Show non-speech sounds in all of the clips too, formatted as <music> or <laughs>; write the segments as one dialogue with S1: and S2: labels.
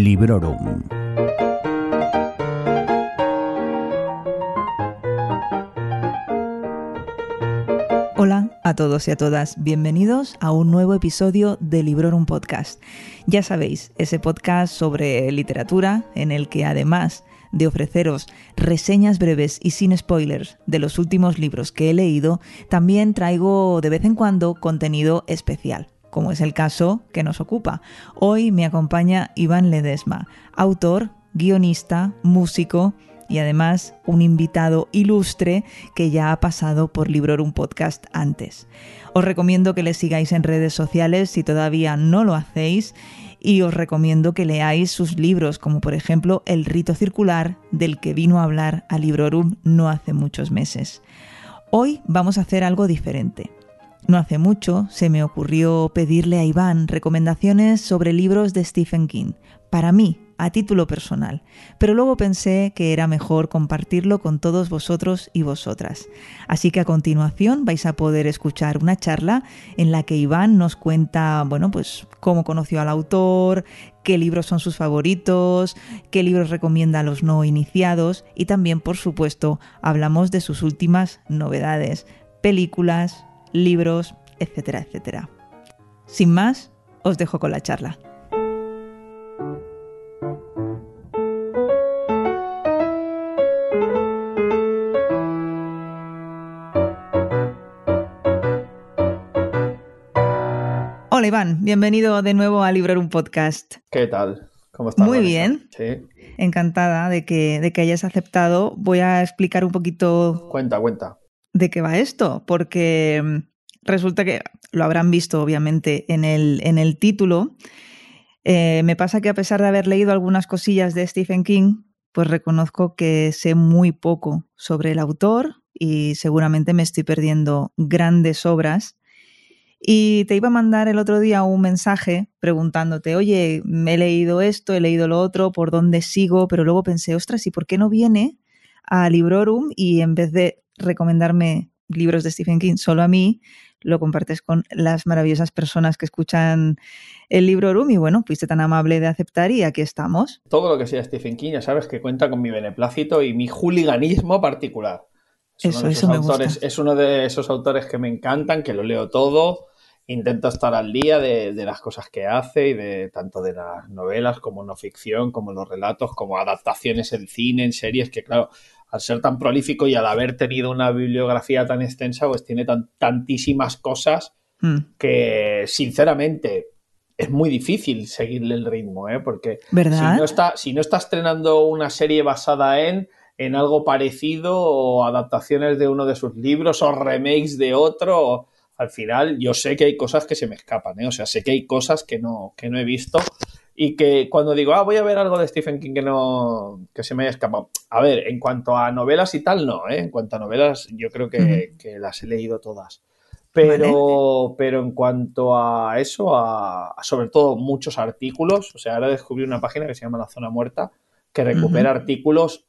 S1: Librorum.
S2: Hola a todos y a todas, bienvenidos a un nuevo episodio de Librorum Podcast. Ya sabéis, ese podcast sobre literatura en el que además de ofreceros reseñas breves y sin spoilers de los últimos libros que he leído, también traigo de vez en cuando contenido especial como es el caso que nos ocupa. Hoy me acompaña Iván Ledesma, autor, guionista, músico y además un invitado ilustre que ya ha pasado por Librorum Podcast antes. Os recomiendo que le sigáis en redes sociales si todavía no lo hacéis y os recomiendo que leáis sus libros, como por ejemplo El rito circular, del que vino a hablar a Librorum no hace muchos meses. Hoy vamos a hacer algo diferente. No hace mucho se me ocurrió pedirle a Iván recomendaciones sobre libros de Stephen King, para mí, a título personal, pero luego pensé que era mejor compartirlo con todos vosotros y vosotras. Así que a continuación vais a poder escuchar una charla en la que Iván nos cuenta, bueno, pues cómo conoció al autor, qué libros son sus favoritos, qué libros recomienda a los no iniciados y también, por supuesto, hablamos de sus últimas novedades, películas, libros, etcétera, etcétera. Sin más, os dejo con la charla. Hola Iván, bienvenido de nuevo a Librar un Podcast.
S3: ¿Qué tal? ¿Cómo estás?
S2: Muy bien.
S3: Sí.
S2: Encantada de que, de que hayas aceptado. Voy a explicar un poquito
S3: Cuenta, cuenta.
S2: De qué va esto, porque mm, resulta que lo habrán visto obviamente en el, en el título. Eh, me pasa que a pesar de haber leído algunas cosillas de Stephen King, pues reconozco que sé muy poco sobre el autor y seguramente me estoy perdiendo grandes obras. Y te iba a mandar el otro día un mensaje preguntándote, oye, me he leído esto, he leído lo otro, por dónde sigo, pero luego pensé, ostras, ¿y por qué no viene a Librorum y en vez de recomendarme libros de Stephen King solo a mí, lo compartes con las maravillosas personas que escuchan el Librorum y bueno, fuiste tan amable de aceptar y aquí estamos.
S3: Todo lo que sea Stephen King, ya sabes que cuenta con mi beneplácito y mi juliganismo particular. Es
S2: Eso,
S3: uno de
S2: eso
S3: esos
S2: me
S3: autores,
S2: gusta.
S3: Es uno de esos autores que me encantan, que lo leo todo, intento estar al día de, de las cosas que hace y de tanto de las novelas como no ficción, como los relatos, como adaptaciones en cine, en series, que claro, al ser tan prolífico y al haber tenido una bibliografía tan extensa, pues tiene tan- tantísimas cosas
S2: Mm,
S3: que sinceramente es muy difícil seguirle el ritmo, ¿eh? porque
S2: ¿Verdad?
S3: si no, está, si no está estrenando una serie basada en, en algo parecido o adaptaciones de uno de sus libros o remakes de otro, o- al final yo sé que hay cosas que se me escapan, ¿eh? o sea, sé que hay cosas que no, que no he visto y que cuando digo, ah, voy a ver algo de Stephen King que no que se me haya escapado. A ver, en cuanto a novelas y tal, no, ¿eh? En cuanto a novelas, yo creo que, que las he leído todas. Pero, pero en cuanto a eso, a, a sobre todo muchos artículos, o sea, ahora descubrí una página que se llama La Zona Muerta, que recupera artículos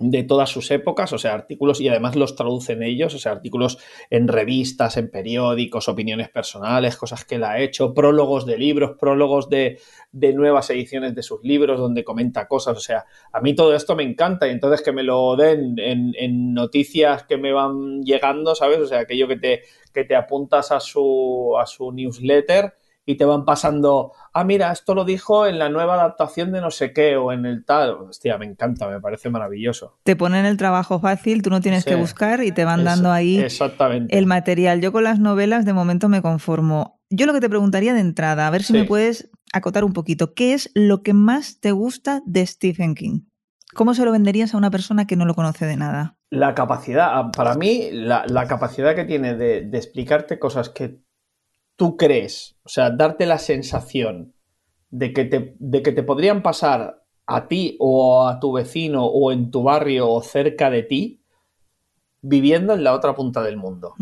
S3: de todas sus épocas, o sea, artículos y además los traducen ellos, o sea, artículos en revistas, en periódicos, opiniones personales, cosas que él ha hecho, prólogos de libros, prólogos de, de nuevas ediciones de sus libros donde comenta cosas, o sea, a mí todo esto me encanta y entonces que me lo den en, en noticias que me van llegando, ¿sabes? O sea, aquello que te, que te apuntas a su, a su newsletter y te van pasando, ah, mira, esto lo dijo en la nueva adaptación de no sé qué o en el tal. Hostia, me encanta, me parece maravilloso.
S2: Te ponen el trabajo fácil, tú no tienes
S3: Sí.
S2: que buscar y te van dando ahí
S3: Exactamente.
S2: el material. Yo con las novelas de momento me conformo. Yo lo que te preguntaría de entrada, a ver si
S3: Sí.
S2: me puedes acotar un poquito, ¿qué es lo que más te gusta de Stephen King? ¿Cómo se lo venderías a una persona que no lo conoce de nada?
S3: La capacidad, ah, para mí, la, la capacidad que tiene de, de explicarte cosas que tú crees, o sea, darte la sensación de que te, de que te podrían pasar a ti o a tu vecino o en tu barrio o cerca de ti, viviendo en la otra punta del mundo.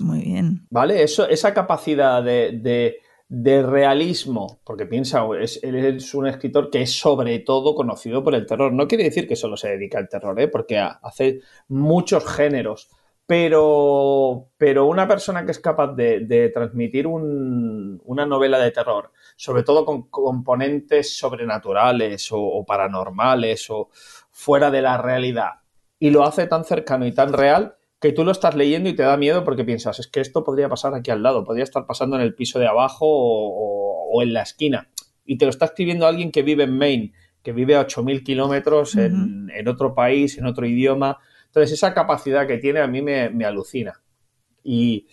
S2: Muy bien.
S3: ¿Vale? Eso, esa capacidad de, de- de realismo, porque piensa, es, él es un escritor que es sobre todo conocido por el terror. No quiere decir que solo se dedica al terror, ¿eh? porque ha- hace muchos géneros, Pero, pero una persona que es capaz de, transmitir una novela de terror, sobre todo con componentes sobrenaturales o, paranormales o fuera de la realidad, y lo hace tan cercano y tan real que tú lo estás leyendo y te da miedo porque piensas, es que esto podría pasar aquí al lado, podría estar pasando en el piso de abajo o, en la esquina. Y te lo está escribiendo alguien que vive en Maine, que vive a 8.000 kilómetros en, en otro país, en otro idioma entonces, esa capacidad que tiene a mí me, alucina. Y,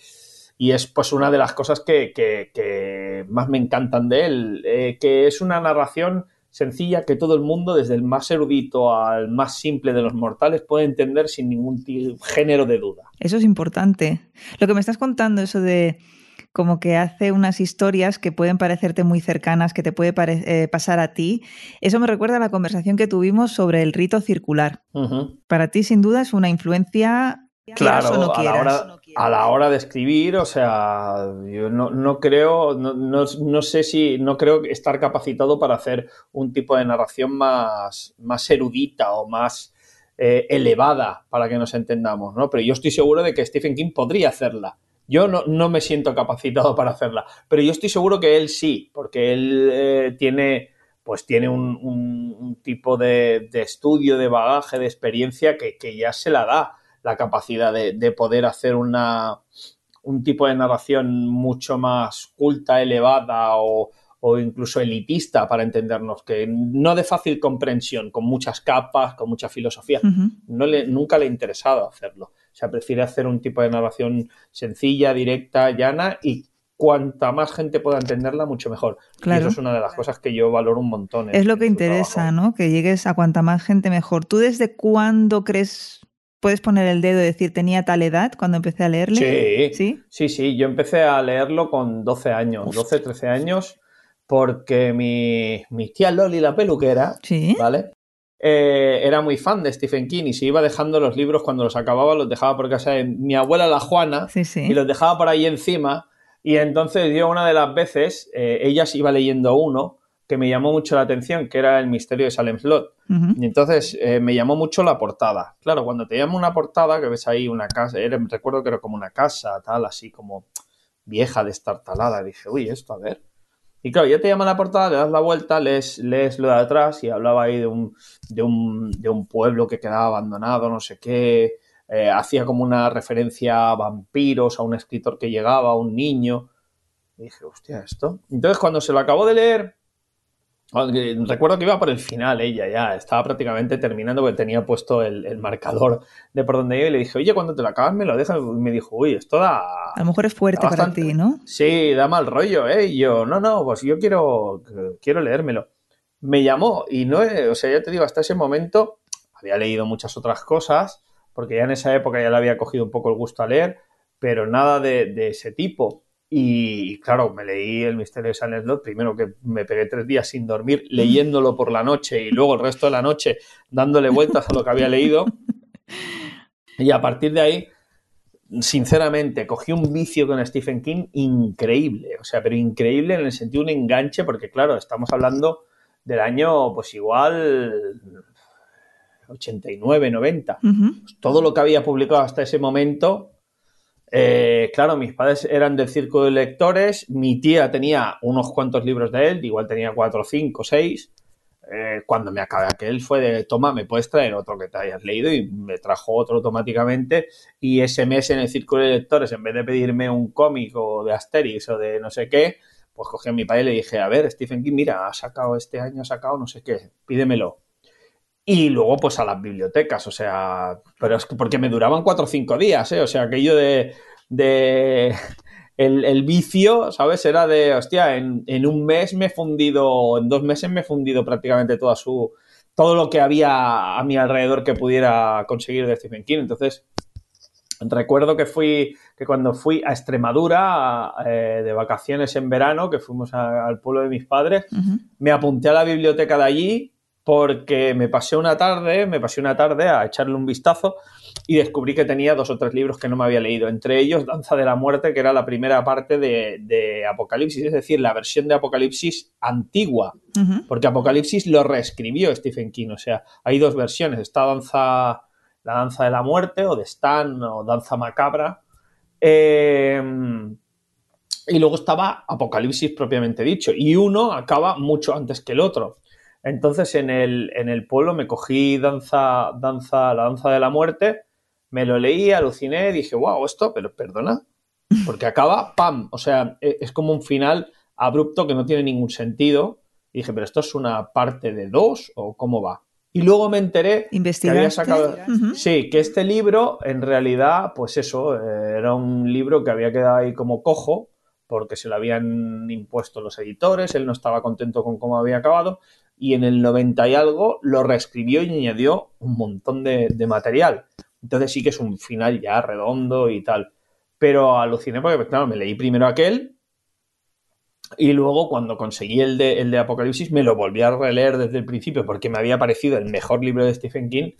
S3: es pues una de las cosas que, más me encantan de él, eh, que es una narración sencilla que todo el mundo, desde el más erudito al más simple de los mortales, puede entender sin ningún género de duda.
S2: Eso es importante. Lo que me estás contando, eso de como que hace unas historias que pueden parecerte muy cercanas, que te puede eh, pasar a ti. Eso me recuerda a la conversación que tuvimos sobre el rito circular. Para ti, sin duda, es una influencia.
S3: Claro, a, la hora, a la hora de escribir, o sea, yo no, creo, no, sé si, no creo estar capacitado para hacer un tipo de narración más, más erudita o más eh, elevada, para que nos entendamos, ¿no? Pero yo estoy seguro de que Stephen King podría hacerla yo no, me siento capacitado para hacerla, pero yo estoy seguro que él sí, porque él eh, tiene, pues tiene un, tipo de, estudio, de bagaje, de experiencia que, ya se la da la capacidad de, poder hacer una, un tipo de narración mucho más culta, elevada o, incluso elitista para entendernos, que no de fácil comprensión, con muchas capas, con mucha filosofía. no le, nunca le ha interesado hacerlo. O sea, prefiere hacer un tipo de narración sencilla, directa, llana y cuanta más gente pueda entenderla, mucho mejor. Claro. Y eso es una de las cosas que yo valoro un montón.
S2: Es lo que interesa, ¿no? Que llegues a cuanta más gente mejor. ¿Tú desde cuándo crees puedes poner el dedo y decir, tenía tal edad cuando empecé a leerle?
S3: Sí, sí, sí, sí. Yo empecé a leerlo con 12 años, 12, 13 años, porque mi, mi tía Loli, la peluquera, ¿Sí? ¿vale? Eh, era muy fan de Stephen King y se iba dejando los libros cuando los acababa, los dejaba por casa de mi abuela, la Juana, y los dejaba por ahí encima. Y entonces yo una de las veces, eh, ella se iba leyendo uno que me llamó mucho la atención, que era El misterio de Salem Slot. Y entonces eh, me llamó mucho la portada. Claro, cuando te llama una portada, que ves ahí una casa, recuerdo que era como una casa, tal, así como vieja, destartalada, dije, uy, esto, a ver. Y claro, ya te llama la portada, le das la vuelta, lees, lees lo de atrás y hablaba ahí de un, de un, de un pueblo que quedaba abandonado, no sé qué. Eh, hacía como una referencia a vampiros, a un escritor que llegaba, a un niño. Y dije, hostia, esto. Entonces, cuando se lo acabó de leer, Recuerdo que iba por el final ella ya, estaba prácticamente terminando porque tenía puesto el, marcador de por donde iba y le dije, oye, cuando te lo acabas me lo dejas. Y me dijo, uy, esto da...
S2: A lo mejor es fuerte para ti, ¿no?
S3: Sí, da mal rollo, ¿eh? Y yo, no, no, pues yo quiero, quiero leérmelo. Me llamó y no, o sea, ya te digo, hasta ese momento había leído muchas otras cosas, porque ya en esa época ya le había cogido un poco el gusto a leer, pero nada de, de ese tipo. Y claro, me leí El misterio de Silent Slot, primero que me pegué tres días sin dormir leyéndolo por la noche y luego el resto de la noche dándole vueltas a lo que había leído. Y a partir de ahí, sinceramente, cogí un vicio con Stephen King increíble, o sea, pero increíble en el sentido de un enganche, porque claro, estamos hablando del año, pues igual 89, 90. todo lo que había publicado hasta ese momento eh, claro, mis padres eran del círculo de lectores, mi tía tenía unos cuantos libros de él, igual tenía cuatro, cinco, seis. Eh, cuando me acabé aquel fue de, toma, me puedes traer otro que te hayas leído y me trajo otro automáticamente y ese mes en el círculo de lectores, en vez de pedirme un cómic o de Asterix o de no sé qué, pues cogí a mi padre y le dije, a ver, Stephen King, mira, ha sacado este año, ha sacado no sé qué, pídemelo. Y luego, pues a las bibliotecas, o sea, pero es que porque me duraban cuatro o cinco días, ¿eh? O sea, aquello de, de <laughs> el, vicio, ¿sabes? Era de, hostia, en, en, un mes me he fundido, en dos meses me he fundido prácticamente toda su, todo lo que había a mi alrededor que pudiera conseguir de Stephen King. Entonces, recuerdo que fui, que cuando fui a Extremadura eh, de vacaciones en verano, que fuimos al pueblo de mis padres, me apunté a la biblioteca de allí porque me pasé una tarde, me pasé una tarde a echarle un vistazo y descubrí que tenía dos o tres libros que no me había leído, entre ellos Danza de la Muerte, que era la primera parte de, Apocalipsis, es decir, la versión de Apocalipsis antigua, porque Apocalipsis lo reescribió Stephen King, o sea, hay dos versiones, está Danza La danza de la muerte o de Stan o Danza Macabra. Eh, y luego estaba Apocalipsis propiamente dicho. Y uno acaba mucho antes que el otro. Entonces en el, en el pueblo me cogí danza, danza, la danza de la muerte, me lo leí, aluciné, dije, wow, esto, pero perdona, porque acaba, ¡pam! O sea, e, es como un final abrupto que no tiene ningún sentido. Y dije, pero esto es una parte de dos o cómo va. Y luego me enteré que había sacado. Sí, que este libro, en realidad, pues eso, era un libro que había quedado ahí como cojo, porque se lo habían impuesto los editores, él no estaba contento con cómo había acabado, y en el 90 y algo lo reescribió y añadió un montón de, material. Entonces sí que es un final ya redondo y tal. Pero aluciné porque, claro, me leí primero aquel y luego cuando conseguí el de, el de Apocalipsis me lo volví a releer desde el principio porque me había parecido el mejor libro de Stephen King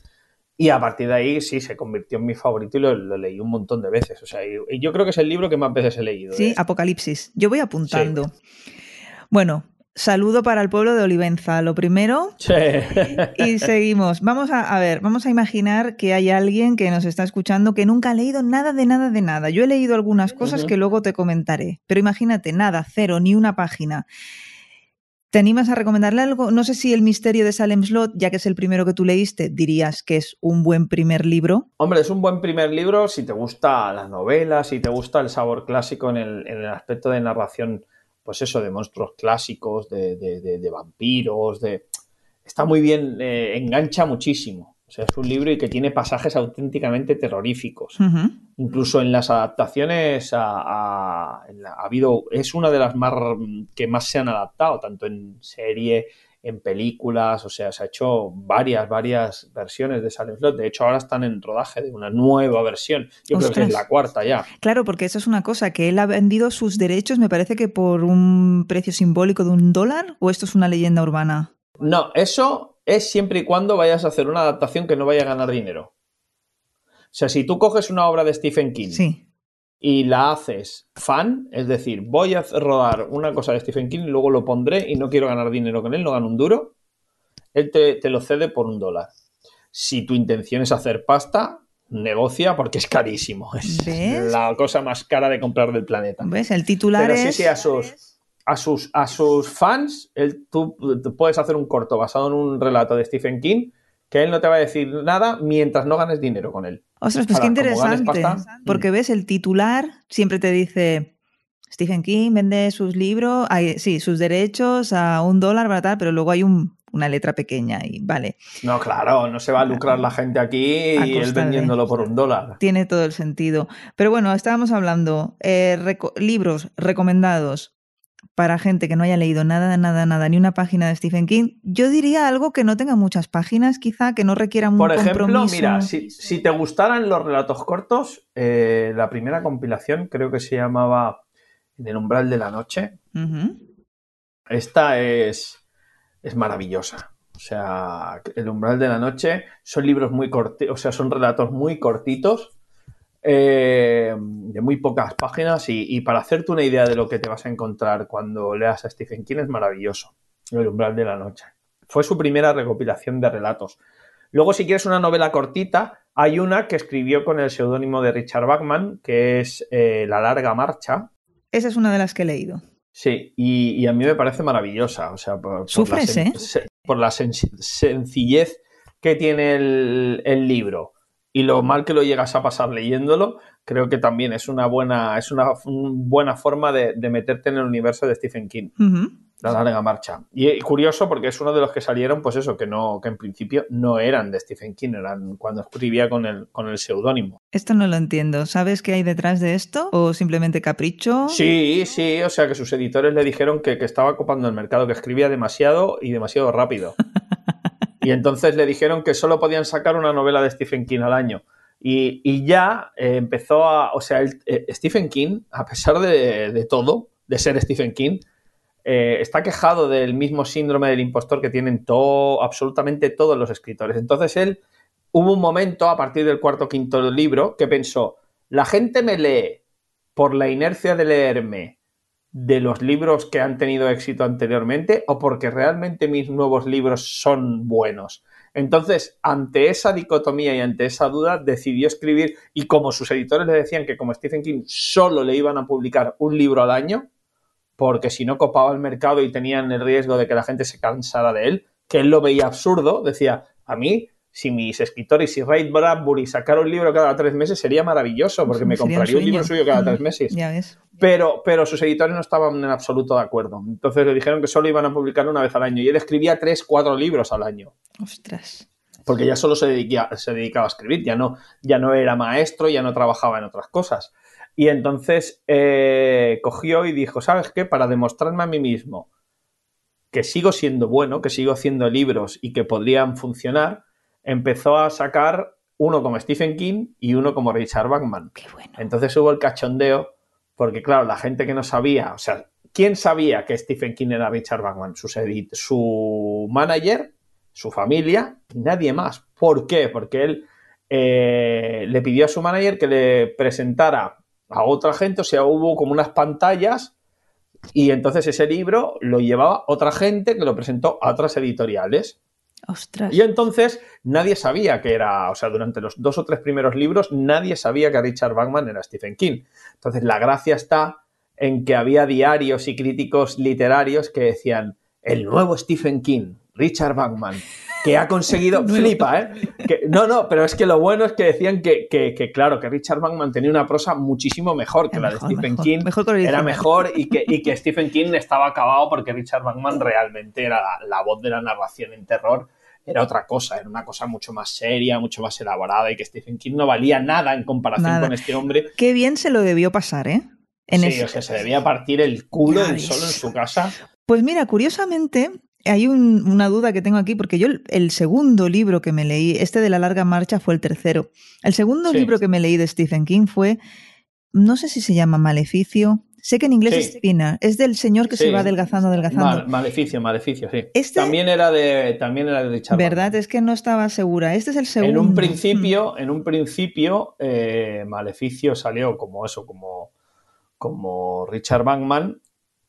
S3: y a partir de ahí sí se convirtió en mi favorito y lo, leí un montón de veces. O sea, y, yo creo que es el libro que más veces he leído.
S2: Sí, Apocalipsis. Yo voy apuntando. Bueno, Saludo para el pueblo de Olivenza, lo primero.
S3: Sí.
S2: Y seguimos. Vamos a, ver, vamos a imaginar que hay alguien que nos está escuchando que nunca ha leído nada de nada de nada. Yo he leído algunas cosas que luego te comentaré, pero imagínate, nada, cero, ni una página. ¿Te animas a recomendarle algo? No sé si El misterio de Salem Slot, ya que es el primero que tú leíste, dirías que es un buen primer libro.
S3: Hombre, es un buen primer libro si te gusta la novela, si te gusta el sabor clásico en el, en el aspecto de narración pues eso, de monstruos clásicos, de, de, vampiros, de... Está muy bien, eh, engancha muchísimo. O sea, es un libro y que tiene pasajes auténticamente terroríficos. Incluso en las adaptaciones ha, habido, es una de las más que más se han adaptado, tanto en serie, en películas, o sea, se ha hecho varias, varias versiones de Silent Slot. De hecho, ahora están en rodaje de una nueva versión. Yo creo que es la cuarta ya.
S2: Claro, porque eso es una cosa, que él ha vendido sus derechos, me parece que por un precio simbólico de un dólar, o esto es una leyenda urbana.
S3: No, eso es siempre y cuando vayas a hacer una adaptación que no vaya a ganar dinero. O sea, si tú coges una obra de Stephen King
S2: sí
S3: y la haces fan, es decir, voy a rodar una cosa de Stephen King, y luego lo pondré y no quiero ganar dinero con él, no gano un duro, él te, lo cede por un dólar. Si tu intención es hacer pasta, negocia porque es carísimo. Es la cosa más cara de comprar del planeta.
S2: ¿Ves? El titular
S3: Pero
S2: sí,
S3: sí, a sus, a sus, a sus fans, tú puedes hacer un corto basado en un relato de Stephen King que él no te va a decir nada mientras no ganes dinero con él.
S2: Ostras, pues qué interesante. porque ves, el titular siempre te dice Stephen King vende sus libros, sí, sus derechos a un dólar, ¿verdad? Pero luego hay una letra pequeña y vale.
S3: No, claro, no se va a lucrar la gente aquí y él vendiéndolo por un dólar.
S2: Tiene todo el sentido. Pero bueno, estábamos hablando, eh, libros recomendados para gente que no haya leído nada, nada, nada, ni una página de Stephen King, yo diría algo que no tenga muchas páginas, quizá, que no requiera un
S3: Por ejemplo, mira, si, te gustaran los relatos cortos, eh, la primera compilación creo que se llamaba En el umbral de la noche. Esta es, es maravillosa. O sea, El umbral de la noche son libros muy cortos, o sea, son relatos muy cortitos eh, de muy pocas páginas y, para hacerte una idea de lo que te vas a encontrar cuando leas a Stephen King es maravilloso. El umbral de la noche. Fue su primera recopilación de relatos. Luego, si quieres una novela cortita, hay una que escribió con el seudónimo de Richard Bachman, que es eh, La larga marcha.
S2: Esa es una de las que he leído.
S3: Sí, y, a mí me parece maravillosa. O sea, por,
S2: ¿Sufres,
S3: la,
S2: eh?
S3: por la sencillez que tiene el libro y lo mal que lo llegas a pasar leyéndolo, creo que también es una buena, es una, buena forma de, meterte en el universo de Stephen King. La larga marcha. Y, curioso porque es uno de los que salieron, pues eso, que no, que en principio no eran de Stephen King, eran cuando escribía con el, con el seudónimo.
S2: Esto no lo entiendo. ¿Sabes qué hay detrás de esto? ¿O simplemente capricho?
S3: Sí, sí, o sea que sus editores le dijeron que, que estaba copando el mercado, que escribía demasiado y demasiado rápido. <laughs> Y entonces le dijeron que solo podían sacar una novela de Stephen King al año. Y, ya eh, empezó a. O sea, eh, Stephen King, a pesar de, todo, de ser Stephen King, eh, está quejado del mismo síndrome del impostor que tienen todo, absolutamente todos los escritores. Entonces él hubo un momento a partir del cuarto o quinto libro que pensó: la gente me lee por la inercia de leerme de los libros que han tenido éxito anteriormente o porque realmente mis nuevos libros son buenos. Entonces, ante esa dicotomía y ante esa duda, decidió escribir, y como sus editores le decían que como Stephen King solo le iban a publicar un libro al año, porque si no copaba el mercado y tenían el riesgo de que la gente se cansara de él, que él lo veía absurdo, decía, a mí si mis escritores, si Ray Bradbury sacara un libro cada tres meses, sería maravilloso, porque me compraría un, libro suyo cada tres meses.
S2: Ya ves.
S3: Pero, pero sus editores no estaban en absoluto de acuerdo. Entonces le dijeron que solo iban a publicar una vez al año. Y él escribía tres, cuatro libros al año.
S2: Ostras.
S3: Porque ya solo se, dedicaba, se dedicaba a escribir, ya no, ya no era maestro, ya no trabajaba en otras cosas. Y entonces eh, cogió y dijo, ¿sabes qué? Para demostrarme a mí mismo que sigo siendo bueno, que sigo haciendo libros y que podrían funcionar, empezó a sacar uno como Stephen King y uno como Richard Bachman.
S2: Qué bueno.
S3: Entonces hubo el cachondeo, porque claro, la gente que no sabía, o sea, ¿quién sabía que Stephen King era Richard Bachman? Su, su manager, su familia y nadie más. ¿Por qué? Porque él eh, le pidió a su manager que le presentara a otra gente, o sea, hubo como unas pantallas y entonces ese libro lo llevaba otra gente que lo presentó a otras editoriales.
S2: Ostras.
S3: Y entonces nadie sabía que era, o sea, durante los dos o tres primeros libros, nadie sabía que Richard Bachman era Stephen King. Entonces la gracia está en que había diarios y críticos literarios que decían, el nuevo Stephen King, Richard Bachman, que ha conseguido, <laughs> flipa, ¿eh? Que, no, no, pero es que lo bueno es que decían que, que, que claro, que Richard Bachman tenía una prosa muchísimo mejor que la de Stephen
S2: mejor,
S3: King,
S2: mejor
S3: era mejor y que, y que Stephen King estaba acabado porque Richard Bachman realmente era la, la voz de la narración en terror era otra cosa, era una cosa mucho más seria, mucho más elaborada y que Stephen King no valía nada en comparación
S2: Nada.
S3: con este hombre.
S2: Qué bien se lo debió pasar, ¿eh? En
S3: sí,
S2: ese-
S3: o sea, se debía partir el culo solo en su casa.
S2: Pues mira, curiosamente, hay un- una duda que tengo aquí, porque yo el, el segundo libro que me leí, este de la larga marcha fue el tercero. El segundo
S3: Sí.
S2: libro que me leí de Stephen King fue, no sé si se llama Maleficio, sé que en inglés
S3: Sí.
S2: es Spinner, es del señor que se va adelgazando, adelgazando.
S3: Mal- maleficio, maleficio, sí.
S2: Este-
S3: También era de, también era de Richard
S2: ¿Verdad? Es que no estaba segura. Este es el segundo.
S3: En un principio, en un principio, eh, Maleficio salió como eso, como, como Richard Bachman.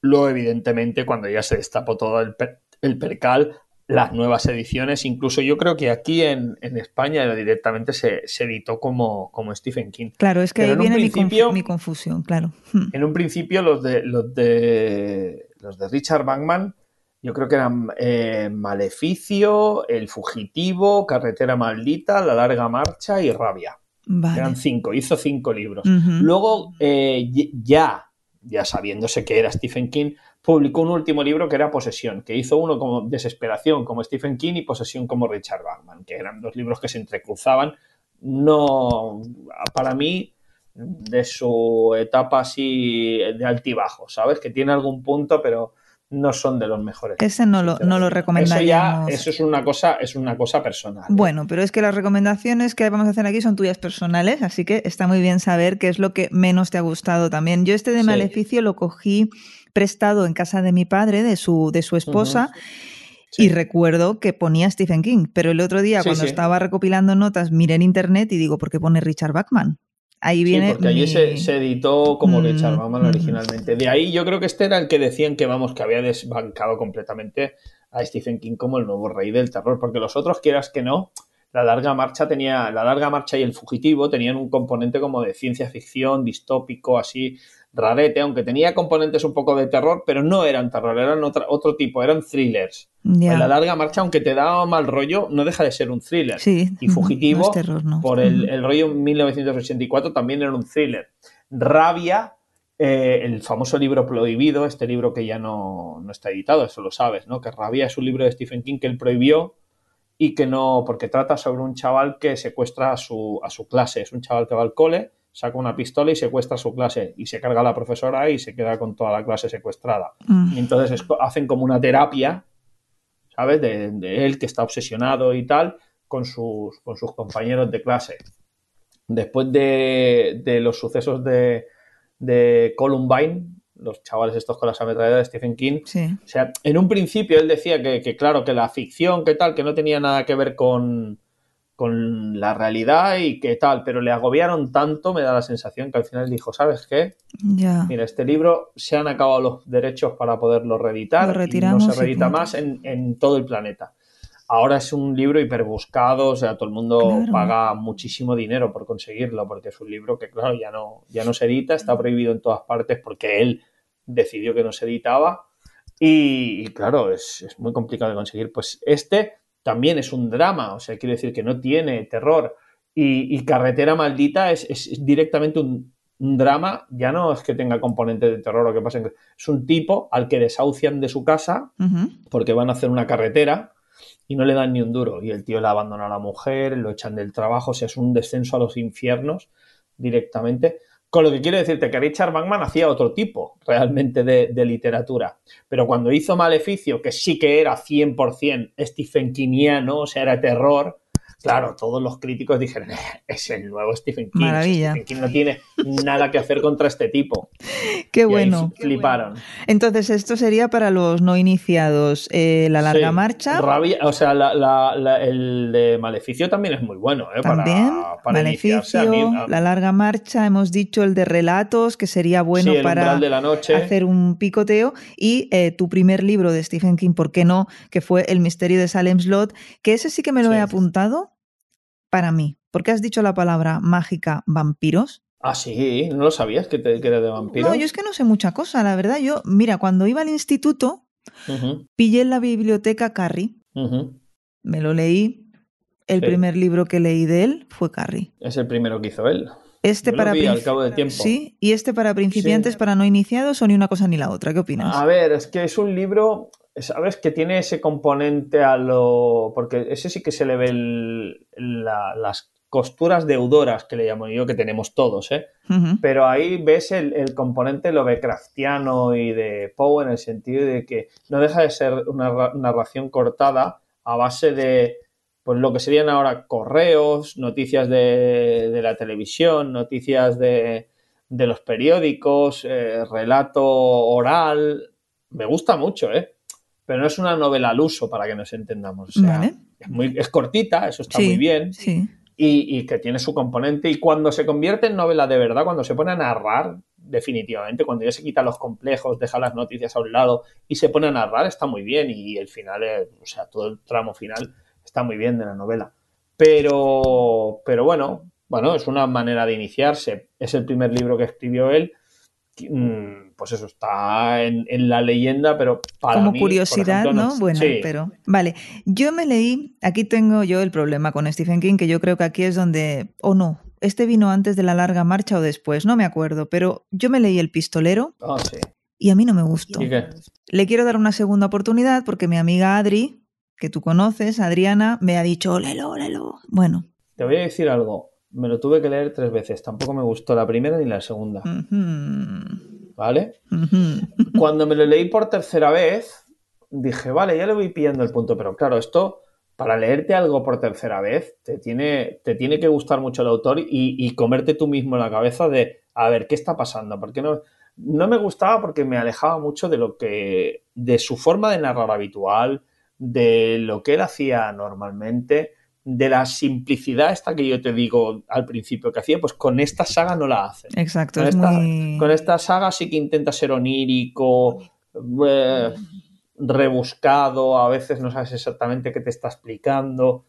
S3: Luego, evidentemente, cuando ya se destapó todo el, per- el percal, las nuevas ediciones, incluso yo creo que aquí en, en España directamente se, se editó como, como Stephen King.
S2: Claro, es que
S3: Pero
S2: ahí viene mi, confusión, claro. Hmm.
S3: En un principio, los de, los de, los de Richard Bachman, yo creo que eran eh, Maleficio, El Fugitivo, Carretera Maldita, La Larga Marcha y Rabia.
S2: Vale.
S3: Eran cinco, hizo cinco libros. Luego, eh, ya, ya sabiéndose que era Stephen King, publicó un último libro que era Posesión, que hizo uno como Desesperación como Stephen King y Posesión como Richard Bachman, que eran dos libros que se entrecruzaban. No, para mí, de su etapa así de altibajo, ¿sabes? Que tiene algún punto, pero no son de los mejores.
S2: Ese no lo, no lo
S3: Eso ya, eso es una cosa, es una cosa personal. ¿eh?
S2: Bueno, pero es que las recomendaciones que vamos a hacer aquí son tuyas personales, así que está muy bien saber qué es lo que menos te ha gustado también. Yo este de
S3: Sí.
S2: Maleficio lo cogí prestado en casa de mi padre, de su, de su esposa,
S3: Sí.
S2: y recuerdo que ponía Stephen King, pero el otro día
S3: Sí,
S2: cuando
S3: sí.
S2: estaba recopilando notas miré en internet y digo, ¿por qué pone Richard Bachman? Ahí viene
S3: porque allí se, se editó como
S2: Mm,
S3: Richard Bachman
S2: mm.
S3: originalmente. De ahí yo creo que este era el que decían que, vamos, que había desbancado completamente a Stephen King como el nuevo rey del terror, porque los otros, quieras que no, la larga marcha tenía, la larga marcha y el fugitivo tenían un componente como de ciencia ficción, distópico, así, rarete, aunque tenía componentes un poco de terror, pero no eran terror, eran otra- otro tipo, eran thrillers.
S2: Ya.
S3: La larga marcha, aunque te daba mal rollo, no deja de ser un thriller.
S2: Sí,
S3: Y Fugitivo,
S2: no es terror, no.
S3: por el,
S2: Ujú.
S3: el rollo 1984 también era un thriller. Rabia, eh, el famoso libro prohibido, este libro que ya no, no está editado, eso lo sabes, ¿no? Que Rabia es un libro de Stephen King que él prohibió y que no, porque trata sobre un chaval que secuestra a su, a su clase. Es un chaval que va al cole, saca una pistola y secuestra a su clase y se carga a la profesora y se queda con toda la clase secuestrada.
S2: Mm.
S3: Y entonces es hacen como una terapia, ¿sabes? De, de él que está obsesionado y tal, con sus, con sus compañeros de clase. Después de, de los sucesos de, de Columbine, los chavales estos con las ametralladoras de Stephen King,
S2: Sí.
S3: o sea, en un principio él decía que, que, claro, que la ficción, que tal, que no tenía nada que ver con, con la realidad y que tal, pero le agobiaron tanto, me da la sensación que al final dijo, ¿sabes qué?
S2: Ya.
S3: Mira, este libro se han acabado los derechos para poderlo reeditar
S2: Lo
S3: y no
S2: retiramos
S3: se
S2: y
S3: reedita más en, en todo el planeta. Ahora es un libro hiperbuscado, o sea, todo el mundo paga muchísimo dinero por conseguirlo, porque es un libro que, claro, ya no, ya no se edita, está prohibido en todas partes porque él decidió que no se editaba. Y, claro, es, muy complicado de conseguir. Pues este también es un drama, o sea, quiere decir que no tiene terror. Y, Carretera Maldita es, directamente un, drama, ya no es que tenga componente de terror o que pase, es un tipo al que desahucian de su casa porque van a hacer una carretera y no le dan ni un duro. Y el tío le abandona a la mujer, lo echan del trabajo, o sea, es un descenso a los infiernos directamente. Con lo que quiero decirte que Richard Bachman hacía otro tipo realmente de, literatura. Pero cuando hizo Maleficio, que sí que era 100% Stephen Kingiano, o sea, era terror, Claro, todos los críticos dijeron, eh, es el nuevo Stephen King.
S2: Maravilla.
S3: Stephen King no tiene nada que hacer contra este tipo. <laughs>
S2: Qué bueno.
S3: fliparon.
S2: Entonces, esto sería para los no iniciados. Eh, la larga marcha.
S3: o sea, el de Maleficio también es muy bueno. ¿eh?
S2: También. Maleficio, la larga marcha. Hemos dicho el de relatos, que sería bueno para hacer un picoteo. Y eh, tu primer libro de Stephen King, ¿por qué no? Que fue El misterio de Salem Slot, que ese sí que me lo he apuntado para mí. Porque has dicho la palabra mágica vampiros.
S3: Ah, sí, no lo sabías que, te, era de vampiros.
S2: No, yo es que no sé mucha cosa, la verdad. Yo, mira, cuando iba al instituto, pillé en la biblioteca Carrie. Me lo leí. El primer libro que leí de él fue Carrie.
S3: Es el primero que hizo él.
S2: Este para
S3: al cabo de tiempo.
S2: Sí, y este para principiantes, para no iniciados o ni una cosa ni la otra. ¿Qué opinas?
S3: A ver, es que es un libro ¿Sabes? Que tiene ese componente a lo. Porque ese sí que se le ve las costuras deudoras que le llamo yo, que tenemos todos, ¿eh? Pero ahí ves el, componente Lovecraftiano y de Poe en el sentido de que no deja de ser una narración cortada a base de pues lo que serían ahora correos, noticias de, la televisión, noticias de, los periódicos, eh, relato oral. Me gusta mucho, ¿eh? Pero no es una novela al uso para que nos entendamos. es, muy, es cortita, eso está muy bien. Y, que tiene su componente. Y cuando se convierte en novela de verdad, cuando se pone a narrar, definitivamente, cuando ya se quita los complejos, deja las noticias a un lado y se pone a narrar, está muy bien. Y el final, o sea, todo el tramo final está muy bien de la novela. Pero, pero bueno, bueno, es una manera de iniciarse. Es el primer libro que escribió él. Mm, pues eso está en, la leyenda, pero para
S2: Como curiosidad, ¿no? Bueno, pero. Vale. Yo me leí, aquí tengo yo el problema con Stephen King, que yo creo que aquí es donde. O no. Este vino antes de la larga marcha o después, no me acuerdo, pero yo me leí El Pistolero.
S3: Ah, sí.
S2: Y a mí no me gustó. Le quiero dar una segunda oportunidad porque mi amiga Adri, que tú conoces, Adriana, me ha dicho, lelo, lelo. Bueno.
S3: Te voy a decir algo. Me lo tuve que leer tres veces. Tampoco me gustó la primera ni la segunda. ¿Vale? Cuando me lo leí por tercera vez, dije, vale, ya le voy pillando el punto, pero claro, esto, para leerte algo por tercera vez, te tiene, te tiene que gustar mucho el autor y, comerte tú mismo en la cabeza de, a ver, ¿qué está pasando? ¿Por qué no? No me gustaba porque me alejaba mucho de lo que, de su forma de narrar habitual, de lo que él hacía normalmente de la simplicidad esta que yo te digo al principio que hacía, pues con esta saga no la hace.
S2: Exacto.
S3: Con, esta, con esta saga sí que intenta ser onírico, eh, rebuscado, a veces no sabes exactamente qué te está explicando.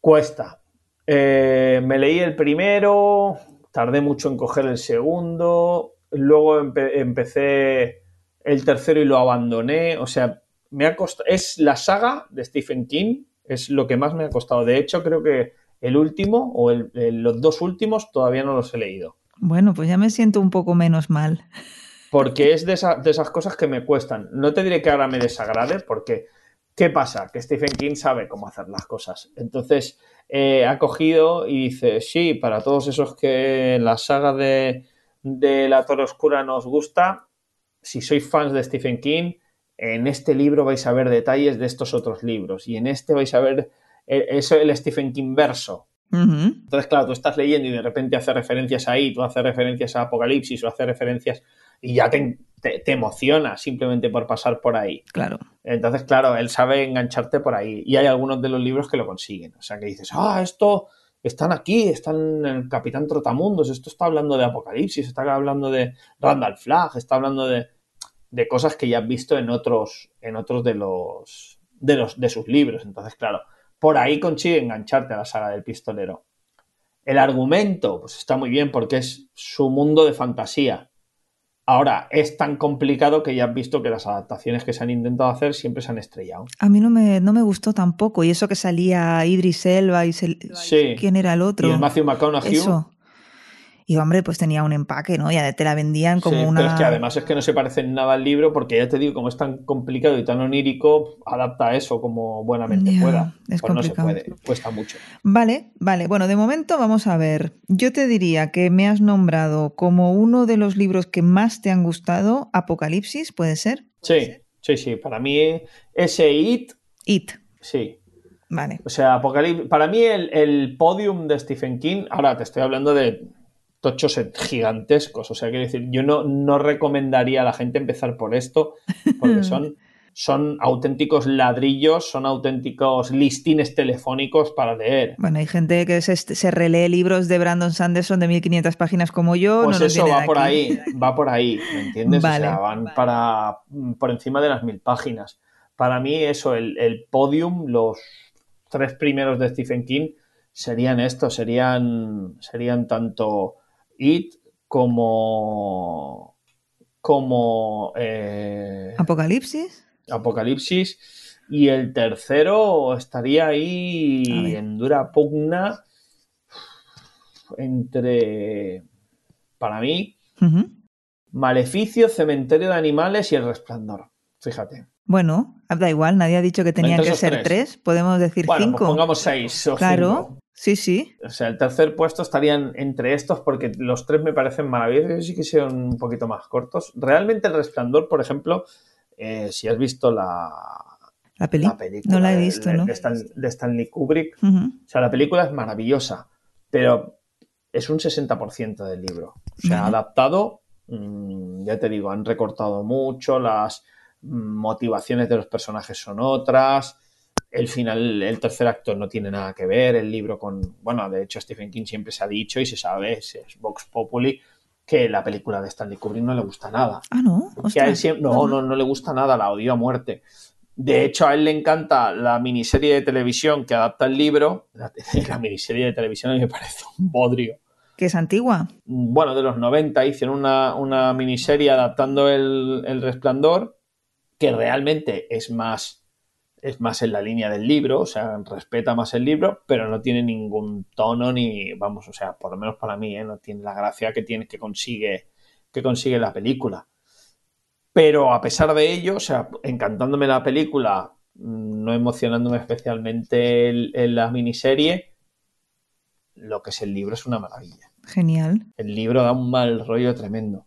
S3: Cuesta. Eh, me leí el primero, tardé mucho en coger el segundo, luego empecé el tercero y lo abandoné, o sea, me ha costado... Es la saga de Stephen King es lo que más me ha costado. De hecho, creo que el último o los dos últimos todavía no los he leído.
S2: Bueno, pues ya me siento un poco menos mal.
S3: Porque es de, esas cosas que me cuestan. No te diré que ahora me desagrade, porque ¿qué pasa? Que Stephen King sabe cómo hacer las cosas. Entonces, eh, ha cogido y dice, sí, para todos esos que la saga de, de La Torre Oscura nos gusta, si sois fans de Stephen King, en este libro vais a ver detalles de estos otros libros y en este vais a ver eh, eso el Stephen King verso. Entonces, claro, tú estás leyendo y de repente hace referencias ahí, tú haces referencias a Apocalipsis o hace referencias y ya te, te, emociona simplemente por pasar por ahí.
S2: Claro.
S3: Entonces, claro, él sabe engancharte por ahí y hay algunos de los libros que lo consiguen. O sea, que dices, ah, esto están aquí, están en el Capitán Trotamundos, esto está hablando de Apocalipsis, está hablando de Randall Flagg, está hablando de de cosas que ya has visto en otros, en otros de los de, los, de sus libros. Entonces, claro, por ahí consigue engancharte a la saga del pistolero. El argumento, pues está muy bien porque es su mundo de fantasía. Ahora, es tan complicado que ya has visto que las adaptaciones que se han intentado hacer siempre se han estrellado.
S2: A mí no me, no me gustó tampoco. Y eso que salía Idris Elba y
S3: sí.
S2: quién era el otro.
S3: Y el Matthew McConaughey.
S2: Eso. Y hombre, pues tenía un empaque, ¿no? Ya te la vendían como
S3: sí,
S2: una.
S3: Pero es que además es que no se parece en nada al libro, porque ya te digo, como es tan complicado y tan onírico, adapta eso como buenamente pueda.
S2: es
S3: pues no se
S2: complicado.
S3: puede, cuesta mucho.
S2: Vale, vale. Bueno, de momento vamos a ver. Yo te diría que me has nombrado como uno de los libros que más te han gustado, Apocalipsis, ¿puede ser?
S3: Sí, sí, sí. Para mí, ese It,
S2: It.
S3: sí.
S2: Vale.
S3: O sea, Apocalipsis. Para mí, el, el podium de Stephen King, ahora te estoy hablando de tochos gigantescos. O sea, quiero decir, yo no, no recomendaría a la gente empezar por esto, porque <laughs> son, son auténticos ladrillos, son auténticos listines telefónicos para leer.
S2: Bueno, hay gente que se, se relee libros de Brandon Sanderson de 1500 páginas como yo.
S3: Pues
S2: no
S3: eso va por
S2: aquí.
S3: ahí, va por ahí, ¿me entiendes?
S2: Vale.
S3: O sea, van para por encima de las mil páginas. Para mí, eso, el, el podium, los tres primeros de Stephen King serían estos, serían, serían tanto It como como eh,
S2: Apocalipsis.
S3: Apocalipsis y el tercero estaría ahí en dura pugna entre para mí
S2: Ujú.
S3: Maleficio, Cementerio de Animales y El Resplandor. Fíjate.
S2: Bueno, da igual, nadie ha dicho que tenían que ser
S3: tres.
S2: tres. Podemos decir
S3: Bueno,
S2: cinco.
S3: pues pongamos seis o
S2: claro,
S3: cinco.
S2: Sí, sí.
S3: O sea, el tercer puesto estarían entre estos porque los tres me parecen maravillosos y sí que son un poquito más cortos. Realmente El Resplandor, por ejemplo, eh, si has visto la,
S2: La peli.
S3: la película
S2: no la he
S3: de-
S2: visto,
S3: de,
S2: ¿no?
S3: de Stan- de Stanley Kubrick. O sea, la película es maravillosa, pero es un 60% del libro. O sea,
S2: Vale.
S3: adaptado, mm, ya te digo, han recortado mucho, las mm, motivaciones de los personajes son otras. El final, el tercer acto no tiene nada que ver, el libro con... Bueno, de hecho Stephen King siempre se ha dicho y se sabe, es, es Vox Populi, que la película de Stanley Kubrick no le gusta nada.
S2: Ah, no.
S3: Que a él siempre- no, no, no le gusta nada, la odio a muerte. De hecho, a él le encanta la miniserie de televisión que adapta el libro. La, <laughs> la miniserie de televisión a mí me parece un bodrio.
S2: Que es antigua.
S3: Bueno, de los 90 hicieron una, una miniserie adaptando el, el Resplandor, que realmente es más, es más en la línea del libro, o sea, respeta más el libro, pero no tiene ningún tono ni, vamos, o sea, por lo menos para mí, ¿eh? no tiene la gracia que tiene que consigue, que consigue la película. Pero a pesar de ello, o sea, encantándome la película, no emocionándome especialmente en la miniserie, lo que es el libro es una maravilla.
S2: Genial.
S3: El libro da un mal rollo tremendo.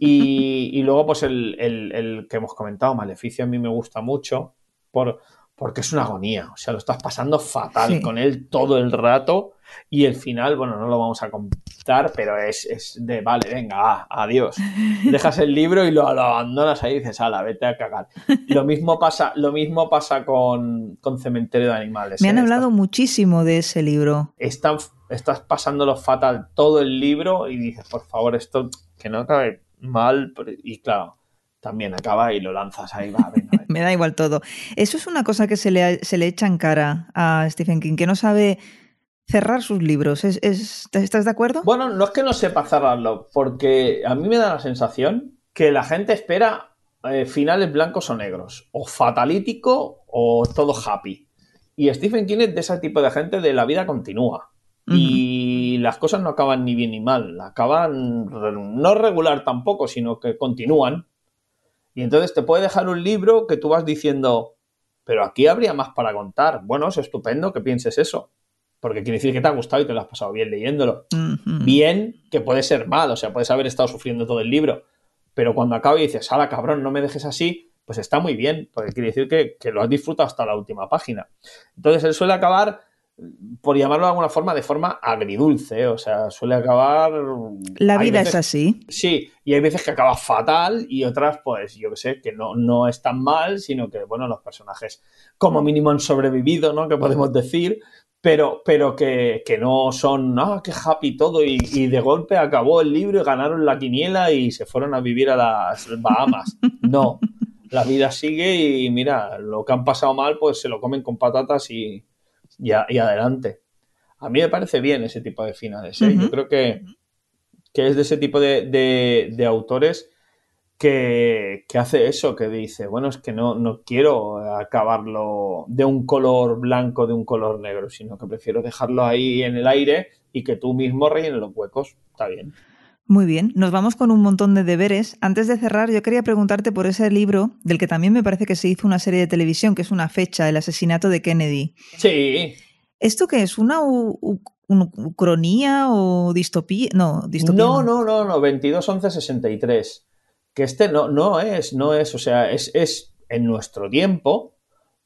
S3: Y, y luego, pues el, el- el que hemos comentado, Maleficio, a mí me gusta mucho por, porque es una agonía. O sea, lo estás pasando fatal
S2: Sí.
S3: con él todo el rato. Y el final, bueno, no lo vamos a contar, pero es, es de, vale, venga, ah, adiós. <laughs> Dejas el libro y lo, lo abandonas ahí y dices, ala, vete a cagar. Lo mismo pasa, lo mismo pasa con, con Cementerio de Animales.
S2: Me han
S3: ¿eh?
S2: hablado muchísimo de ese libro.
S3: están, estás pasándolo fatal todo el libro y dices, por favor, esto que no acabe mal. Y claro, también acaba y lo lanzas ahí, va, venga.
S2: Me da igual todo. Eso es una cosa que se le, se le echa en cara a Stephen King, que no sabe cerrar sus libros. ¿Es, es- ¿Estás de acuerdo?
S3: Bueno, no es que no sepa cerrarlo, porque a mí me da la sensación que la gente espera eh, finales blancos o negros, o fatalítico o todo happy. Y Stephen King es de ese tipo de gente de la vida continúa. Y las cosas no acaban ni bien ni mal, acaban no regular tampoco, sino que continúan. Y entonces te puede dejar un libro que tú vas diciendo, pero aquí habría más para contar. Bueno, es estupendo que pienses eso, porque quiere decir que te ha gustado y te lo has pasado bien leyéndolo. Bien, que puede ser mal, o sea, puedes haber estado sufriendo todo el libro, pero cuando acaba y dices, ala cabrón, no me dejes así, pues está muy bien, porque quiere decir que, que lo has disfrutado hasta la última página. Entonces él suele acabar, por llamarlo de alguna forma, de forma agridulce, o sea, suele acabar...
S2: La
S3: hay
S2: vida
S3: veces-
S2: es así.
S3: Sí, y hay veces que acaba fatal y otras, pues, yo que sé, que no, no es tan mal, sino que, bueno, los personajes como mínimo han sobrevivido, ¿no? Que podemos decir, pero, pero que, que no son, ah, qué happy todo, y, y de golpe acabó el libro y ganaron la quiniela y se fueron a vivir a las Bahamas. No. la vida sigue y mira, lo que han pasado mal, pues se lo comen con patatas y, y, adelante. A mí me parece bien ese tipo de finales. ¿eh? Yo creo que, que, es de ese tipo de, de, autores que, que, hace eso, que dice, bueno, es que no, no quiero acabarlo de un color blanco, de un color negro, sino que prefiero dejarlo ahí en el aire y que tú mismo rellenes los huecos. Está bien.
S2: Muy bien, nos vamos con un montón de deberes. Antes de cerrar, yo quería preguntarte por ese libro, del que también me parece que se hizo una serie de televisión, que es una fecha, el asesinato de Kennedy.
S3: Sí.
S2: ¿Esto qué es? ¿Una ucronía o distopía? No, distopía.
S3: No, no, no, no, 22 11 63. Que este no, no es, no es, o sea, es, es en nuestro tiempo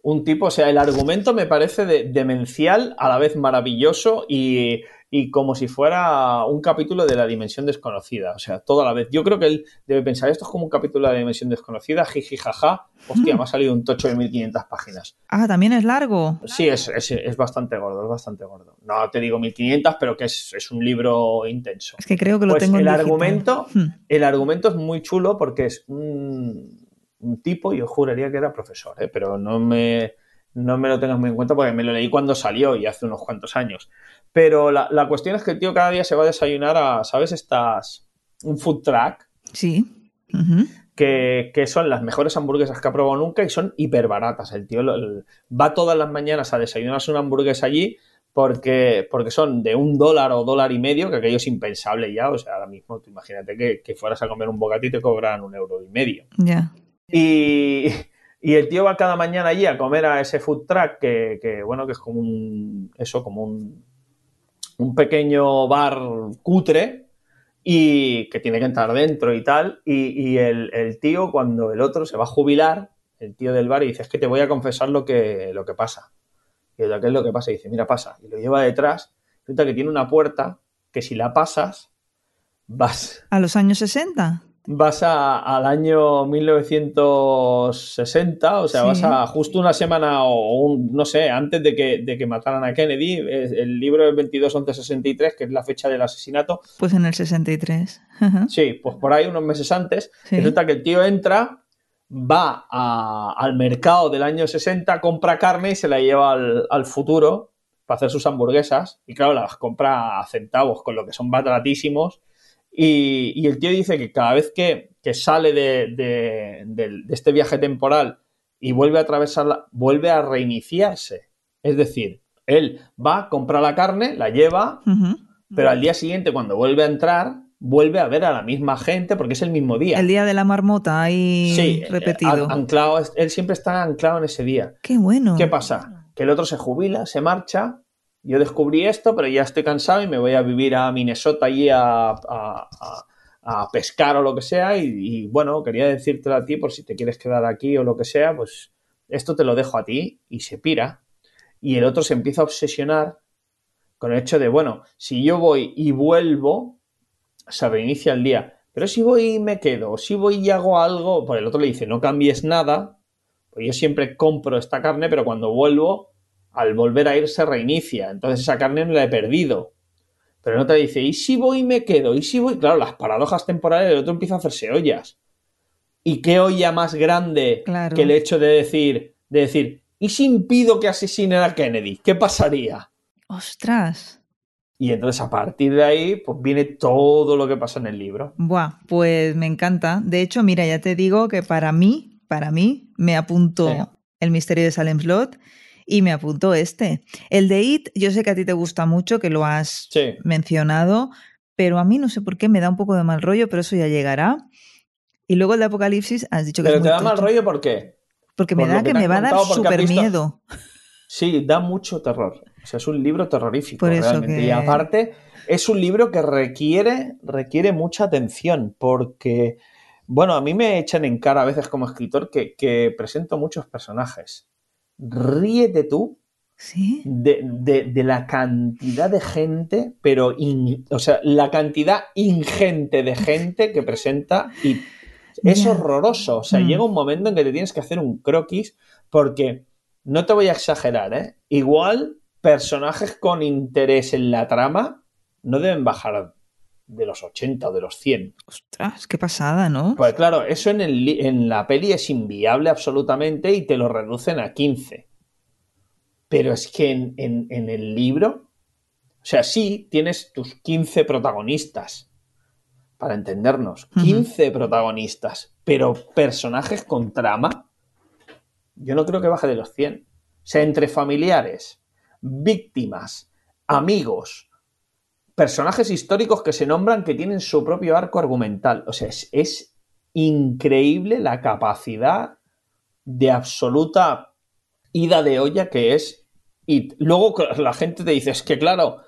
S3: un tipo, o sea, el argumento me parece demencial, a la vez maravilloso y y como si fuera un capítulo de la dimensión desconocida, o sea, toda la vez. Yo creo que él debe pensar, esto es como un capítulo de la dimensión desconocida, jiji, jaja, hostia, mm. <laughs> me ha salido un tocho de 1500 páginas.
S2: Ah, también es largo.
S3: Sí, es, es, bastante gordo, es bastante gordo. No te digo 1500, pero que es, un libro intenso.
S2: Es que creo que lo pues tengo
S3: el argumento, hmm. El argumento es muy chulo porque es un, un tipo, yo juraría que era profesor, ¿eh? pero no me, no me lo tengas muy en cuenta porque me lo leí cuando salió y hace unos cuantos años. Pero la, cuestión es que el tío cada día se va a desayunar a, ¿sabes? Estas. Un food truck.
S2: Sí.
S3: que, son las mejores hamburguesas que ha probado nunca y son hiper baratas. El tío va todas las mañanas a desayunarse una hamburguesa allí porque, porque son de un dólar o dólar y medio, que aquello es impensable ya. O sea, ahora mismo tú imagínate que, fueras a comer un bocadillo y te cobran un euro y medio.
S2: Ya. <laughs>
S3: Y, el tío va cada mañana allí a comer a ese food truck que, que bueno, que es como un. Eso, como un pequeño bar cutre y que tiene que entrar dentro y tal. Y, el, tío, cuando el otro se va a jubilar, el tío del bar, y dice, es que te voy a confesar lo que, lo que pasa. Y ¿qué es lo que pasa? Y dice, mira, pasa. Y lo lleva detrás. Resulta que tiene una puerta que si la pasas, vas...
S2: ¿A los años 60?
S3: Vas al año 1960, o sea, vas a justo una semana o un, no sé, antes de que, de que mataran a Kennedy. El libro es 22-11-63, que es la fecha del asesinato.
S2: Pues en el 63.
S3: Sí, pues por ahí unos meses antes. Resulta que el tío entra, va al mercado del año 60, compra carne y se la lleva al, al futuro para hacer sus hamburguesas. Y claro, las compra a centavos, con lo que son baratísimos y, el tío dice que cada vez que, sale de, este viaje temporal y vuelve a atravesarla, vuelve a reiniciarse. Es decir, él va, compra la carne, la lleva, pero al día siguiente, cuando vuelve a entrar, vuelve a ver a la misma gente porque es el mismo día.
S2: El día de la marmota ahí
S3: sí,
S2: repetido.
S3: anclado, él siempre está anclado en ese día.
S2: Qué bueno.
S3: ¿Qué pasa? Que el otro se jubila, se marcha yo descubrí esto, pero ya estoy cansado y me voy a vivir a Minnesota allí a, pescar o lo que sea. Y, bueno, quería decírtelo a ti por si te quieres quedar aquí o lo que sea, pues esto te lo dejo a ti y se pira. Y el otro se empieza a obsesionar con el hecho de, bueno, si yo voy y vuelvo, se reinicia el día. Pero si voy y me quedo, si voy y hago algo, pues el otro le dice, no cambies nada, pues yo siempre compro esta carne, pero cuando vuelvo al volver a ir se reinicia. Entonces esa carne no la he perdido. Pero no te dice, ¿y si voy y me quedo? ¿Y si voy? Claro, las paradojas temporales del otro empieza a hacerse ollas. ¿Y qué olla más grande que el hecho de decir, de decir, ¿y si impido que asesinen a Kennedy? ¿Qué pasaría?
S2: ¡Ostras!
S3: Y entonces a partir de ahí, pues viene todo lo que pasa en el libro.
S2: Buah, pues me encanta. De hecho, mira, ya te digo que para mí, para mí, me apunto el misterio de Salem Slot y me apuntó este. El de It, yo sé que a ti te gusta mucho, que lo has mencionado, pero a mí no sé por qué me da un poco de mal rollo, pero eso ya llegará. Y luego el de Apocalipsis, has dicho que...
S3: ¿Pero te da mal rollo por qué?
S2: Porque me da que, me va a dar súper miedo.
S3: Sí, da mucho terror. O sea, es un libro terrorífico realmente. Y aparte, es un libro que requiere, requiere mucha atención, porque, bueno, a mí me echan en cara a veces como escritor que, que presento muchos personajes ríete tú de, la cantidad de gente, pero, o sea, la cantidad ingente de gente que presenta y es horroroso. O sea, mm. llega un momento en que te tienes que hacer un croquis porque, no te voy a exagerar, ¿eh? Igual personajes con interés en la trama no deben bajar de los 80 o de los 100.
S2: Ostras, qué pasada, ¿no?
S3: Pues claro, eso en, el, en la peli es inviable absolutamente y te lo reducen a 15. Pero es que en, en el libro, o sea, sí, tienes tus 15 protagonistas, para entendernos, 15 protagonistas, pero personajes con trama, yo no creo que baje de los 100. O sea, entre familiares, víctimas, amigos, personajes históricos que se nombran que tienen su propio arco argumental. O sea, es, increíble la capacidad de absoluta ida de olla que es y luego la gente te dice, es que claro,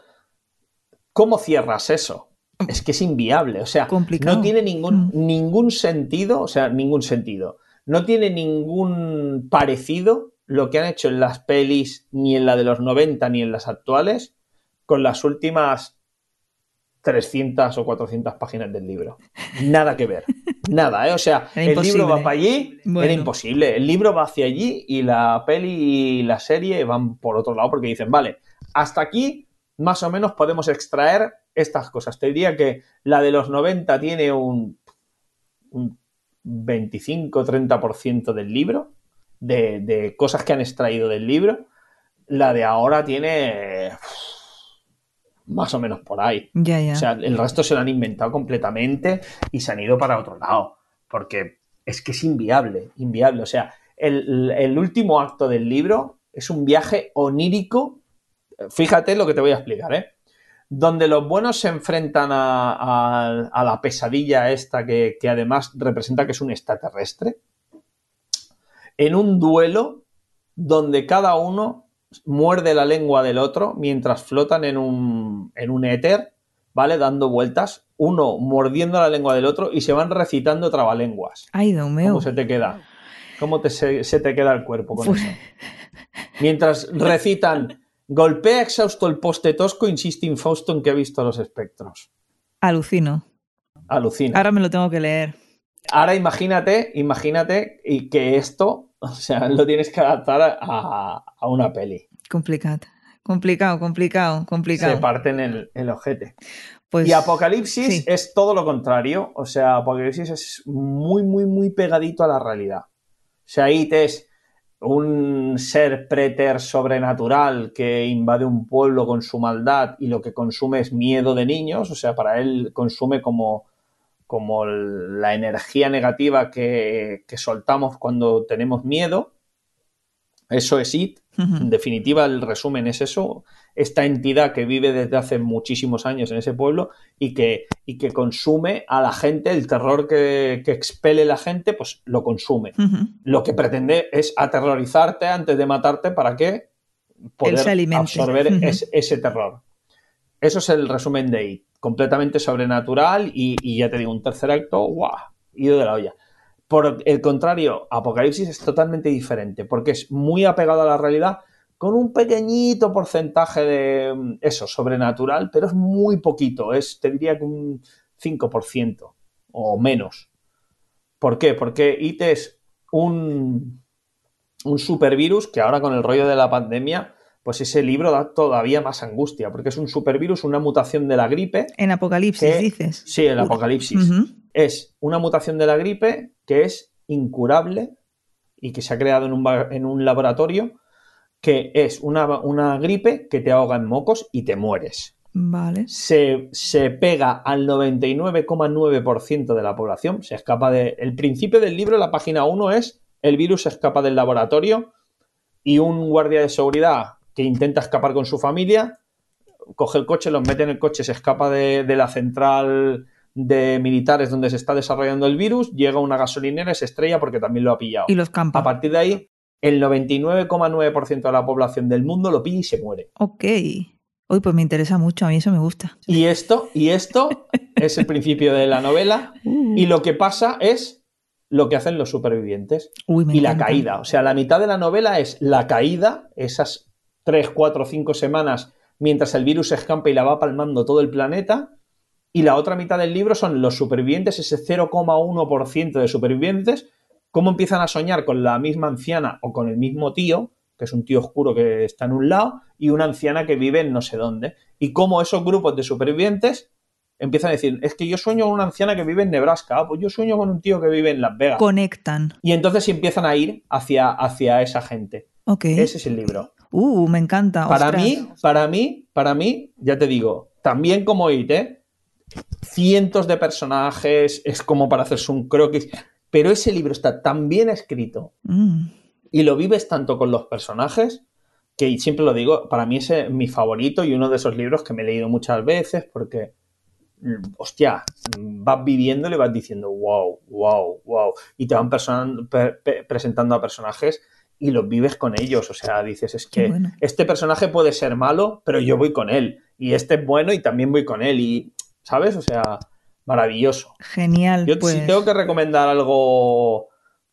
S3: ¿cómo cierras eso? Es que es inviable, o sea, no tiene ningún, mm. ningún sentido, o sea, ningún sentido. No tiene ningún parecido lo que han hecho en las pelis, ni en la de los 90, ni en las actuales, con las últimas 300 o 400 páginas del libro. Nada que ver. Nada, ¿eh? O sea, <laughs> el libro va para allí, era imposible. El libro va hacia allí y la peli y la serie van por otro lado porque dicen, vale, hasta aquí más o menos podemos extraer estas cosas. Te diría que la de los 90 tiene un, un 25-30% del libro, de, de cosas que han extraído del libro. La de ahora tiene más o menos por ahí. O sea, el resto se lo han inventado completamente y se han ido para otro lado. Porque es que es inviable, inviable. O sea, el, último acto del libro es un viaje onírico. Fíjate lo que te voy a explicar, ¿eh? Donde los buenos se enfrentan a, la pesadilla esta que, que además representa que es un extraterrestre. En un duelo donde cada uno muerde la lengua del otro mientras flotan en un, en un éter, ¿vale? Dando vueltas, uno mordiendo la lengua del otro y se van recitando trabalenguas.
S2: Ay, Dios mío.
S3: ¿Cómo se te queda? ¿Cómo te, se, te queda el cuerpo con eso? Mientras recitan, golpea exhausto el poste tosco, insiste Fausto en que ha visto los espectros.
S2: Alucino.
S3: Alucina.
S2: Ahora me lo tengo que leer.
S3: Ahora imagínate, imagínate y que esto o sea, lo tienes que adaptar a, una peli.
S2: Complicado. Complicado, complicado, complicado.
S3: Se parten el, el ojete. Pues, y Apocalipsis es todo lo contrario. O sea, Apocalipsis es muy, muy, muy pegadito a la realidad. O sea, It es un ser preter sobrenatural que invade un pueblo con su maldad y lo que consume es miedo de niños. O sea, para él consume como como la energía negativa que, soltamos cuando tenemos miedo. Eso es IT. En definitiva, el resumen es eso. Esta entidad que vive desde hace muchísimos años en ese pueblo y que, y que consume a la gente, el terror que, expele la gente, pues lo consume. Lo que pretende es aterrorizarte antes de matarte para que poder absorber ese terror. Eso es el resumen de IT completamente sobrenatural y, ya te digo, un tercer acto, ¡guau! Ido de la olla. Por el contrario, Apocalipsis es totalmente diferente porque es muy apegado a la realidad con un pequeñito porcentaje de mm, eso, sobrenatural, pero es muy poquito, es, te diría que un 5% o menos. ¿Por qué? Porque IT es un, un supervirus que ahora con el rollo de la pandemia pues ese libro da todavía más angustia, porque es un supervirus, una mutación de la gripe.
S2: En Apocalipsis, dices.
S3: Sí, en Apocalipsis. Es una mutación de la gripe que es incurable y que se ha creado en un, en un laboratorio, que es una, una, gripe que te ahoga en mocos y te mueres.
S2: Vale.
S3: Se, se pega al 99,9% de la población, se escapa de... El principio del libro, la página 1 es el virus se escapa del laboratorio y un guardia de seguridad que intenta escapar con su familia, coge el coche, los mete en el coche, se escapa de, la central de militares donde se está desarrollando el virus, llega a una gasolinera y se estrella porque también lo ha pillado.
S2: Y los campa.
S3: A partir de ahí, el 99,9% de la población del mundo lo pilla y se muere.
S2: Ok. Uy, pues me interesa mucho, a mí eso me gusta.
S3: Y esto, y esto <laughs> es el principio de la novela. Uh. Y lo que pasa es lo que hacen los supervivientes. y la caída. O sea, la mitad de la novela es la caída, esas 3, 4, 5 semanas mientras el virus se escampa y la va palmando todo el planeta. Y la otra mitad del libro son los supervivientes, ese 0,1% de supervivientes, cómo empiezan a soñar con la misma anciana o con el mismo tío, que es un tío oscuro que está en un lado, y una anciana que vive en no sé dónde. Y cómo esos grupos de supervivientes empiezan a decir, es que yo sueño con una anciana que vive en Nebraska, ah, pues yo sueño con un tío que vive en Las Vegas.
S2: Conectan.
S3: Y entonces empiezan a ir hacia, hacia esa gente.
S2: Ok.
S3: Ese es el libro.
S2: Uh, me encanta.
S3: Para
S2: ostras.
S3: mí, para mí, para mí, ya te digo, también como IT, ¿eh? cientos de personajes, es como para hacerse un croquis, pero ese libro está tan bien escrito
S2: Mm.
S3: y lo vives tanto con los personajes que siempre lo digo, para mí es mi favorito y uno de esos libros que me he leído muchas veces porque, mm, hostia, vas viviéndolo y vas diciendo, wow, wow, wow, y te van presentando a personajes y los vives con ellos, o sea, dices, es que
S2: bueno.
S3: este personaje puede ser malo, pero yo voy con él, y este es bueno y también voy con él, y, ¿sabes? O sea, maravilloso.
S2: Genial.
S3: Yo
S2: pues.
S3: si tengo que recomendar algo,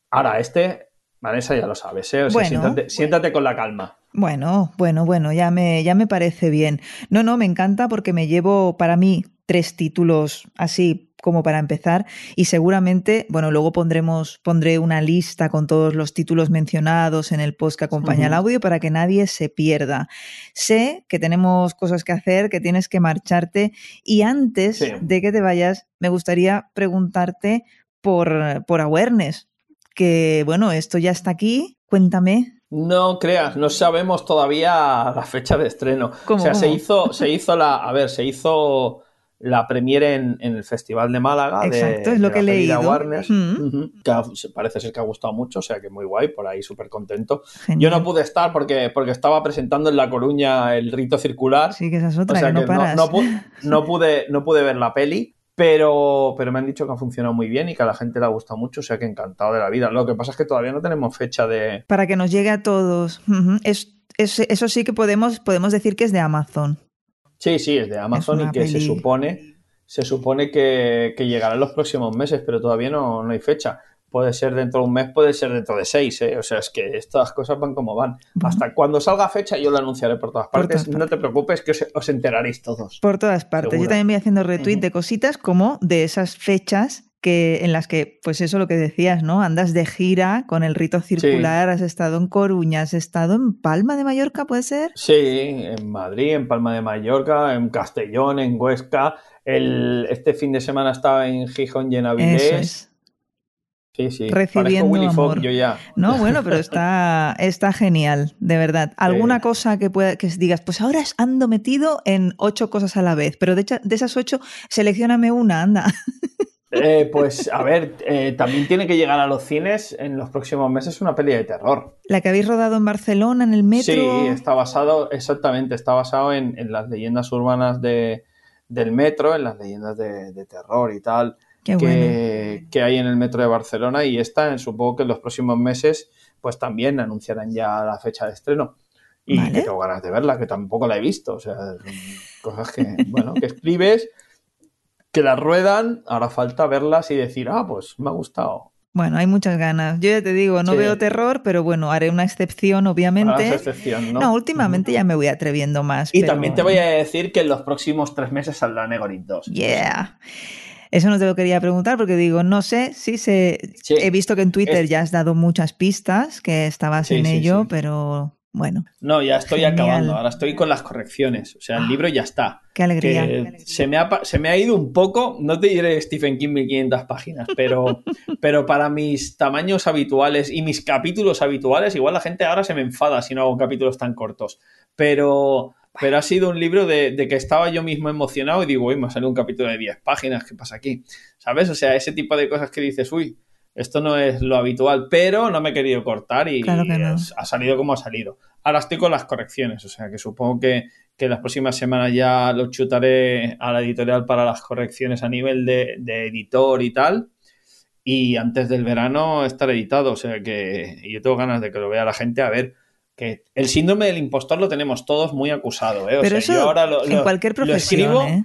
S3: ahora este, Vanessa ya lo sabes, ¿eh? O sea,
S2: Bueno.
S3: siéntate, siéntate con la calma.
S2: Bueno, bueno, bueno, ya me, ya me parece bien. No, no, me encanta porque me llevo para mí tres títulos así como para empezar y seguramente, bueno, luego pondremos, pondré una lista con todos los títulos mencionados en el post que acompaña al
S3: Ujú.
S2: audio para que nadie se pierda. Sé que tenemos cosas que hacer, que tienes que marcharte y antes
S3: Sí.
S2: de que te vayas, me gustaría preguntarte por, por awareness, que bueno, esto ya está aquí, cuéntame.
S3: No creas, no sabemos todavía la fecha de estreno.
S2: ¿Cómo,
S3: o sea, se hizo, se hizo la, a ver, se hizo la premiere en, en el Festival de Málaga. de-
S2: Exacto, es lo
S3: de
S2: que
S3: la
S2: leído.
S3: Warner,
S2: Mm.
S3: Que parece ser que ha gustado mucho, o sea que muy guay, por ahí súper contento. Yo no pude estar porque, porque estaba presentando en La Coruña el rito circular.
S2: Sí, que esa es
S3: O
S2: otra,
S3: sea
S2: que no paras.
S3: no, pu- <laughs> no pude, no pude ver la peli, pero, pero me han dicho que ha funcionado muy bien y que a la gente le ha gustado mucho, o sea que encantado de la vida. Lo que pasa es que todavía no tenemos fecha de...
S2: Para que nos llegue a todos. Es, es- eso sí que podemos, podemos decir que es de Amazon.
S3: Sí, sí, es de Amazon y que se supone, se supone que, que llegará en los próximos meses, pero todavía no, no hay fecha. Puede ser dentro de un mes, puede ser dentro de seis, ¿eh? O sea, es que estas cosas van como van.
S2: Bueno.
S3: Hasta cuando salga fecha yo lo anunciaré por todas
S2: Por
S3: partes. No te preocupes que os, os enteraréis todos.
S2: Por todas partes. Yo también voy haciendo retweet de cositas como de esas fechas que en las que, pues eso lo que decías, ¿no? Andas de gira con el rito circular, has estado en Coruña, has estado en Palma de Mallorca, ¿puede ser?
S3: Sí, en Madrid, en Palma de Mallorca, en Castellón, en Huesca. El, este fin de semana estaba en Gijón y en Avilés.
S2: Eso es.
S3: Sí, sí.
S2: Recibiendo
S3: Willy
S2: amor.
S3: Yo ya.
S2: No, bueno, pero está, <laughs> está genial, de verdad. ¿Alguna
S3: Sí.
S2: cosa que pueda que digas, pues ahora ando metido en ocho cosas a la vez, pero de, de esas ocho, seleccioname una, anda. <laughs>
S3: Eh, pues a ver, eh, también tiene que llegar a los cines en los próximos meses una peli de terror.
S2: La que habéis rodado en Barcelona, en el metro.
S3: Sí, está basado, exactamente, está basado en, en las leyendas urbanas de, del metro, en las leyendas de, de terror y tal,
S2: Qué bueno.
S3: que, que hay en el metro de Barcelona y esta, supongo que en los próximos meses, pues también anunciarán ya la fecha de estreno. Y
S2: Vale.
S3: que tengo ganas de verla, que tampoco la he visto. O sea, cosas que, bueno, que escribes, que las ruedan, ahora falta verlas y decir, ah, pues me ha gustado.
S2: Bueno, hay muchas ganas. Yo ya te digo, no
S3: Sí.
S2: veo terror, pero bueno, haré una excepción, obviamente.
S3: es excepción, ¿no?
S2: No, últimamente ya me voy atreviendo más.
S3: Y
S2: pero-
S3: también te voy a decir que en los próximos tres meses saldrá Negorit 2.
S2: Yeah. Eso no te lo quería preguntar porque digo, no sé si se...
S3: Sí.
S2: He visto que en Twitter
S3: Es-
S2: ya has dado muchas pistas, que estabas
S3: Sí,
S2: en ello, pero bueno,
S3: No, ya estoy
S2: Genial.
S3: acabando. Ahora estoy con las correcciones. O sea, el
S2: Ah.
S3: libro ya está.
S2: qué alegría.
S3: Que se, me ha, se me ha ido un poco, no te diré Stephen King 1500 páginas, pero, <laughs> pero para mis tamaños habituales y mis capítulos habituales, igual la gente ahora se me enfada si no hago capítulos tan cortos. Pero, pero ha sido un libro de, de que estaba yo mismo emocionado y digo, uy, me ha salido un capítulo de 10 páginas, ¿qué pasa aquí? ¿Sabes? O sea, ese tipo de cosas que dices, uy, esto no es lo habitual, pero no me he querido cortar y
S2: Claro
S3: ha salido como ha salido. Ahora estoy con las correcciones, o sea que supongo que, que las próximas semanas ya lo chutaré a la editorial para las correcciones a nivel de, de editor y tal. Y antes del verano estar editado, o sea que yo tengo ganas de que lo vea la gente a ver que el síndrome del impostor lo tenemos todos muy acusado, ¿eh? O
S2: pero
S3: sea,
S2: eso
S3: yo ahora lo,
S2: en
S3: lo-
S2: cualquier
S3: lo
S2: profesión,
S3: escribo,
S2: ¿eh?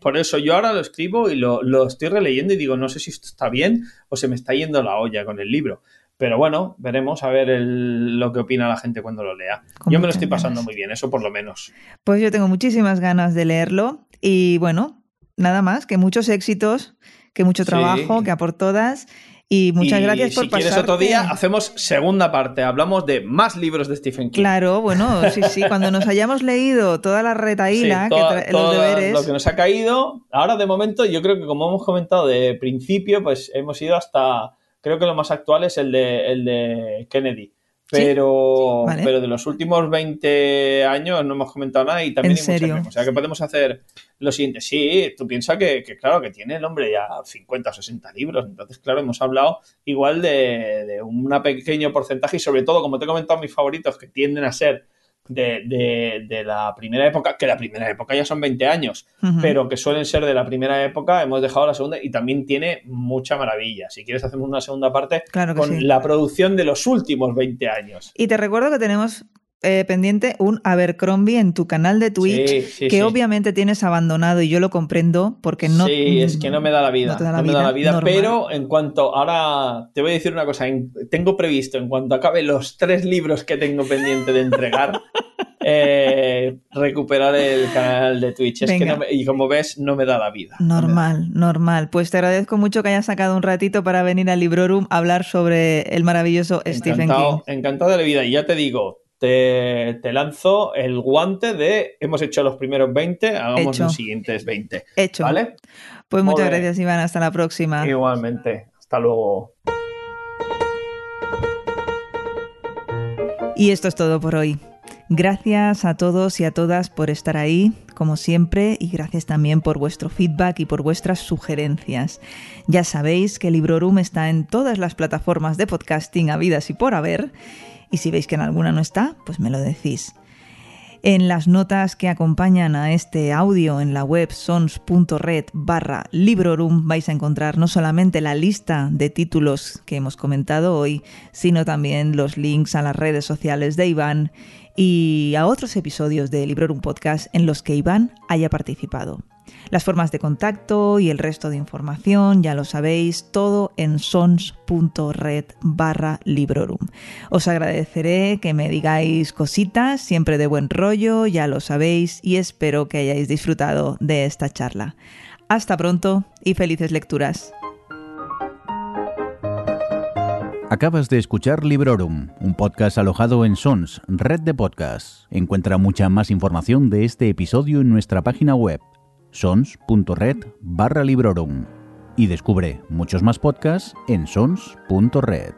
S3: Por eso yo ahora lo escribo y lo, lo estoy releyendo y digo, no sé si esto está bien o se me está yendo la olla con el libro. Pero bueno, veremos a ver el- lo que opina la gente cuando lo lea. Yo me lo estoy pasando
S2: ganas.
S3: muy bien, eso por lo menos.
S2: Pues yo tengo muchísimas ganas de leerlo y bueno, nada más, que muchos éxitos, que mucho
S3: Sí.
S2: trabajo, que a por todas Y muchas gracias por
S3: si quieres otro día, hacemos segunda parte. Hablamos de más libros de Stephen King.
S2: Claro, bueno, sí, sí. Cuando nos hayamos leído toda la retaíla, que los deberes.
S3: Lo que nos ha caído. Ahora, de momento, yo creo que como hemos comentado de principio, pues hemos ido hasta. Creo que lo más actual es el de, el de Kennedy. Pero, pero de los últimos 20 años no hemos comentado nada y también hay muchas O sea que podemos hacer lo siguiente. Sí, tú piensas que, claro, que tiene el hombre ya 50 o 60 libros. Entonces, claro, hemos hablado igual de, de un pequeño porcentaje y sobre todo, como te he comentado, mis favoritos que tienden a ser de, de, la primera época, que la primera época ya son 20 años, pero que suelen ser de la primera época, hemos dejado la segunda y también tiene mucha maravilla. Si quieres hacemos una segunda parte con la producción de los últimos 20 años.
S2: Y te recuerdo que tenemos eh, pendiente un Abercrombie en tu canal de Twitch que obviamente tienes abandonado y yo lo comprendo porque no.
S3: Sí, es que no me da la vida. No, me da la vida. Pero en cuanto. Ahora te voy a decir una cosa. Tengo previsto, en cuanto acabe los tres libros que tengo pendiente de entregar, <laughs> eh, recuperar el canal de Twitch. Es que y como ves, no me da la vida.
S2: Normal, normal. Pues te agradezco mucho que hayas sacado un ratito para venir al Librorum a hablar sobre el maravilloso Stephen King.
S3: Encantado de la vida. Y ya te digo, te, lanzo el guante de hemos hecho los primeros 20, hagamos los siguientes 20.
S2: Hecho.
S3: ¿Vale?
S2: Pues muchas gracias, Iván. Hasta la próxima.
S3: Igualmente. Hasta luego.
S2: Y esto es todo por hoy. Gracias a todos y a todas por estar ahí, como siempre, y gracias también por vuestro feedback y por vuestras sugerencias. Ya sabéis que Librorum está en todas las plataformas de podcasting habidas y por haber, y si veis que en alguna no está, pues me lo decís. En las notas que acompañan a este audio en la web sons.red barra librorum vais a encontrar no solamente la lista de títulos que hemos comentado hoy, sino también los links a las redes sociales de Iván y a otros episodios de Librorum Podcast en los que Iván haya participado. Las formas de contacto y el resto de información, ya lo sabéis, todo en sons.red barra librorum. Os agradeceré que me digáis cositas, siempre de buen rollo, ya lo sabéis, y espero que hayáis disfrutado de esta charla. Hasta pronto y felices lecturas.
S1: Acabas de escuchar Librorum, un podcast alojado en Sons, red de podcasts. Encuentra mucha más información de este episodio en nuestra página web sons.red barra librorum y descubre muchos más podcasts en sons.red.